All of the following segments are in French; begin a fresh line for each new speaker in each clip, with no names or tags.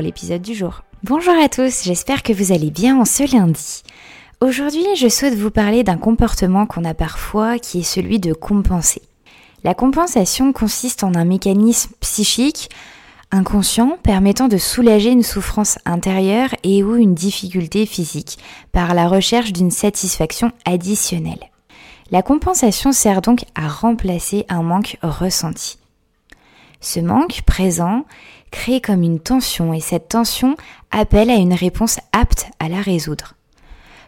l'épisode du jour. Bonjour à tous, j'espère que vous allez bien en ce lundi. Aujourd'hui, je souhaite vous parler d'un comportement qu'on a parfois qui est celui de compenser. La compensation consiste en un mécanisme psychique inconscient permettant de soulager une souffrance intérieure et ou une difficulté physique par la recherche d'une satisfaction additionnelle. La compensation sert donc à remplacer un manque ressenti. Ce manque présent crée comme une tension et cette tension appelle à une réponse apte à la résoudre.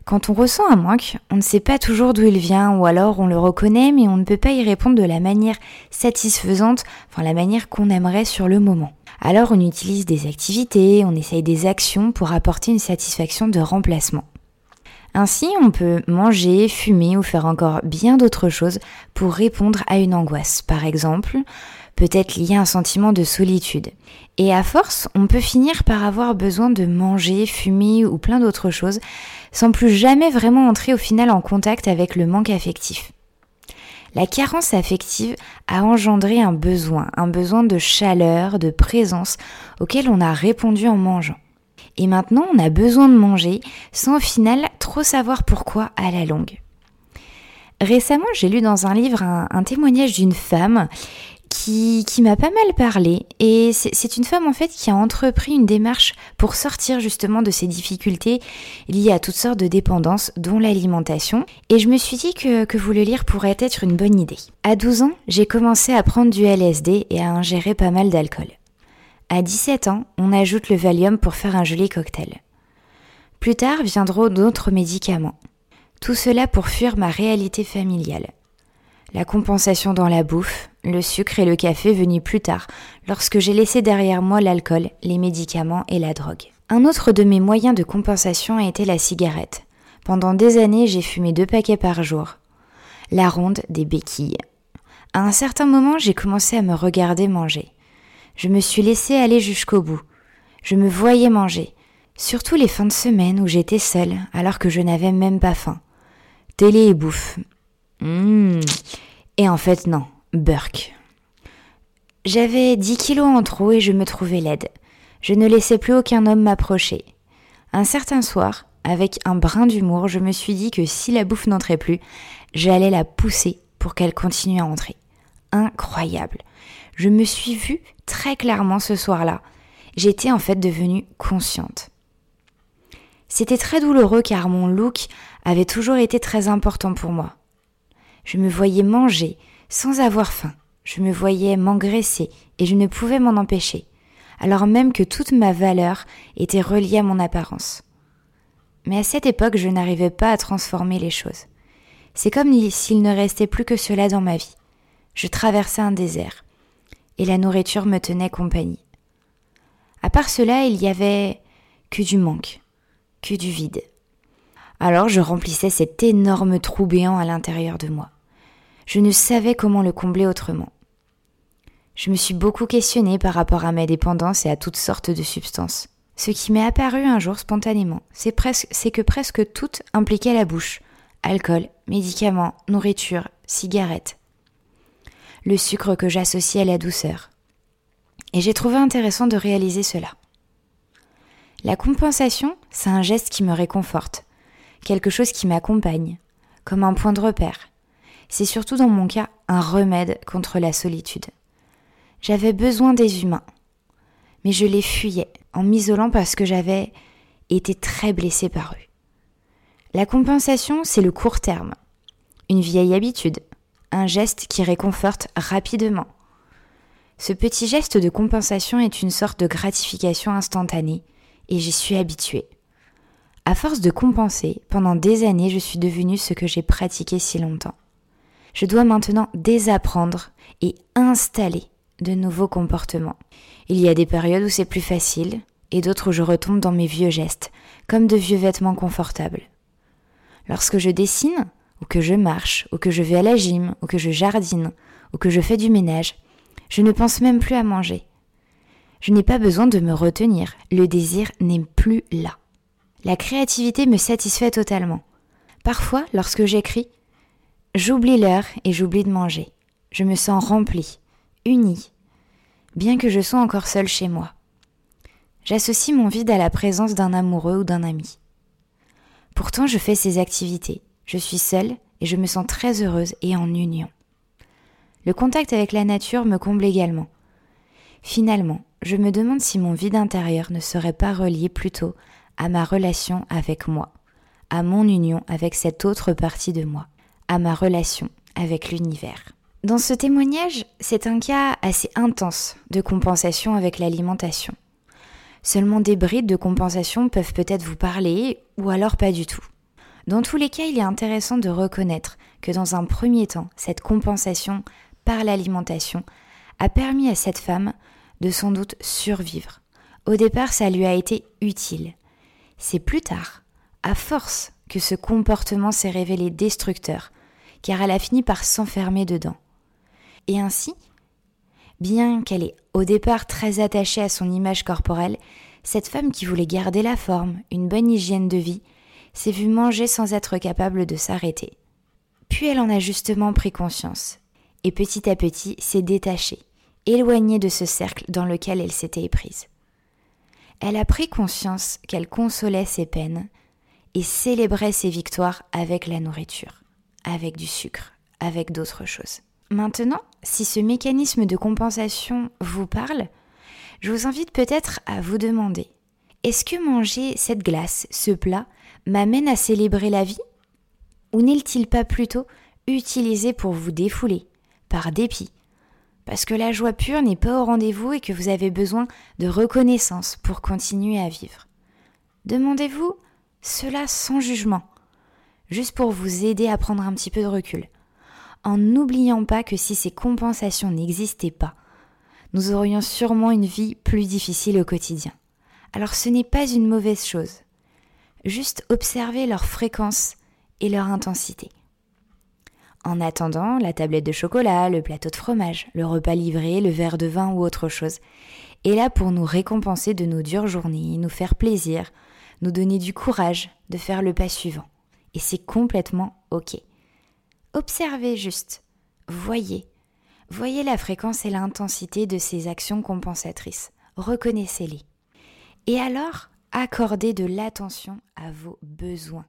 Quand on ressent un manque, on ne sait pas toujours d'où il vient ou alors on le reconnaît mais on ne peut pas y répondre de la manière satisfaisante, enfin la manière qu'on aimerait sur le moment. Alors on utilise des activités, on essaye des actions pour apporter une satisfaction de remplacement. Ainsi, on peut manger, fumer ou faire encore bien d'autres choses pour répondre à une angoisse. Par exemple, peut-être lié à un sentiment de solitude. Et à force, on peut finir par avoir besoin de manger, fumer ou plein d'autres choses sans plus jamais vraiment entrer au final en contact avec le manque affectif. La carence affective a engendré un besoin, un besoin de chaleur, de présence auquel on a répondu en mangeant. Et maintenant, on a besoin de manger sans au final trop savoir pourquoi à la longue. Récemment, j'ai lu dans un livre un, un témoignage d'une femme qui, m'a pas mal parlé. Et c'est une femme en fait qui a entrepris une démarche pour sortir justement de ces difficultés liées à toutes sortes de dépendances, dont l'alimentation. Et je me suis dit que, que vous le lire pourrait être une bonne idée. À 12 ans, j'ai commencé à prendre du LSD et à ingérer pas mal d'alcool. À 17 ans, on ajoute le Valium pour faire un joli cocktail. Plus tard viendront d'autres médicaments. Tout cela pour fuir ma réalité familiale. La compensation dans la bouffe, le sucre et le café venus plus tard, lorsque j'ai laissé derrière moi l'alcool, les médicaments et la drogue. Un autre de mes moyens de compensation a été la cigarette. Pendant des années, j'ai fumé deux paquets par jour. La ronde des béquilles. À un certain moment, j'ai commencé à me regarder manger. Je me suis laissé aller jusqu'au bout. Je me voyais manger. Surtout les fins de semaine où j'étais seule, alors que je n'avais même pas faim. Télé et bouffe. Mmh. Et en fait, non, Burke. J'avais 10 kilos en trop et je me trouvais laide. Je ne laissais plus aucun homme m'approcher. Un certain soir, avec un brin d'humour, je me suis dit que si la bouffe n'entrait plus, j'allais la pousser pour qu'elle continue à entrer. Incroyable. Je me suis vue très clairement ce soir-là. J'étais en fait devenue consciente. C'était très douloureux car mon look avait toujours été très important pour moi. Je me voyais manger sans avoir faim. Je me voyais m'engraisser et je ne pouvais m'en empêcher, alors même que toute ma valeur était reliée à mon apparence. Mais à cette époque, je n'arrivais pas à transformer les choses. C'est comme s'il ne restait plus que cela dans ma vie. Je traversais un désert, et la nourriture me tenait compagnie. À part cela, il y avait que du manque, que du vide. Alors je remplissais cet énorme trou béant à l'intérieur de moi. Je ne savais comment le combler autrement. Je me suis beaucoup questionnée par rapport à mes dépendances et à toutes sortes de substances. Ce qui m'est apparu un jour spontanément, c'est presque, c'est que presque tout impliquait la bouche. Alcool, médicaments, nourriture, cigarettes. Le sucre que j'associais à la douceur. Et j'ai trouvé intéressant de réaliser cela. La compensation, c'est un geste qui me réconforte, quelque chose qui m'accompagne, comme un point de repère, c'est surtout dans mon cas un remède contre la solitude. J'avais besoin des humains, mais je les fuyais en m'isolant parce que j'avais été très blessée par eux. La compensation, c'est le court terme, une vieille habitude, un geste qui réconforte rapidement. Ce petit geste de compensation est une sorte de gratification instantanée, et j'y suis habituée. À force de compenser, pendant des années, je suis devenue ce que j'ai pratiqué si longtemps je dois maintenant désapprendre et installer de nouveaux comportements. Il y a des périodes où c'est plus facile, et d'autres où je retombe dans mes vieux gestes, comme de vieux vêtements confortables. Lorsque je dessine, ou que je marche, ou que je vais à la gym, ou que je jardine, ou que je fais du ménage, je ne pense même plus à manger. Je n'ai pas besoin de me retenir, le désir n'est plus là. La créativité me satisfait totalement. Parfois, lorsque j'écris, j'oublie l'heure et j'oublie de manger. Je me sens remplie, unie, bien que je sois encore seule chez moi. J'associe mon vide à la présence d'un amoureux ou d'un ami. Pourtant, je fais ces activités. Je suis seule et je me sens très heureuse et en union. Le contact avec la nature me comble également. Finalement, je me demande si mon vide intérieur ne serait pas relié plutôt à ma relation avec moi, à mon union avec cette autre partie de moi, à ma relation avec l'univers. Dans ce témoignage, c'est un cas assez intense de compensation avec l'alimentation. Seulement des brides de compensation peuvent peut-être vous parler, ou alors pas du tout. Dans tous les cas, il est intéressant de reconnaître que dans un premier temps, cette compensation par l'alimentation a permis à cette femme de sans doute survivre. Au départ, ça lui a été utile. C'est plus tard, à force, que ce comportement s'est révélé destructeur, car elle a fini par s'enfermer dedans. Et ainsi, bien qu'elle est au départ très attachée à son image corporelle, cette femme qui voulait garder la forme, une bonne hygiène de vie, s'est vue manger sans être capable de s'arrêter. Puis elle en a justement pris conscience, et petit à petit s'est détachée, éloignée de ce cercle dans lequel elle s'était éprise. Elle a pris conscience qu'elle consolait ses peines et célébrait ses victoires avec la nourriture, avec du sucre, avec d'autres choses. Maintenant, si ce mécanisme de compensation vous parle, je vous invite peut-être à vous demander, est-ce que manger cette glace, ce plat, m'amène à célébrer la vie? Ou n'est-il pas plutôt utilisé pour vous défouler, par dépit, parce que la joie pure n'est pas au rendez-vous et que vous avez besoin de reconnaissance pour continuer à vivre. Demandez-vous cela sans jugement, juste pour vous aider à prendre un petit peu de recul, en n'oubliant pas que si ces compensations n'existaient pas, nous aurions sûrement une vie plus difficile au quotidien. Alors ce n'est pas une mauvaise chose. Juste observez leur fréquence et leur intensité. En attendant, la tablette de chocolat, le plateau de fromage, le repas livré, le verre de vin ou autre chose est là pour nous récompenser de nos dures journées, nous faire plaisir, nous donner du courage de faire le pas suivant. Et c'est complètement OK. Observez juste, voyez, voyez la fréquence et l'intensité de ces actions compensatrices, reconnaissez-les. Et alors, accordez de l'attention à vos besoins.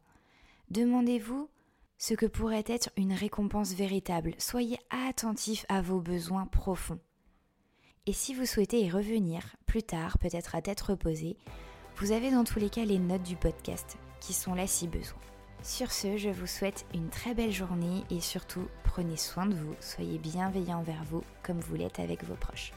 Demandez-vous ce que pourrait être une récompense véritable. Soyez attentif à vos besoins profonds. Et si vous souhaitez y revenir plus tard, peut-être à tête reposée, vous avez dans tous les cas les notes du podcast qui sont là si besoin. Sur ce, je vous souhaite une très belle journée et surtout prenez soin de vous, soyez bienveillants envers vous comme vous l'êtes avec vos proches.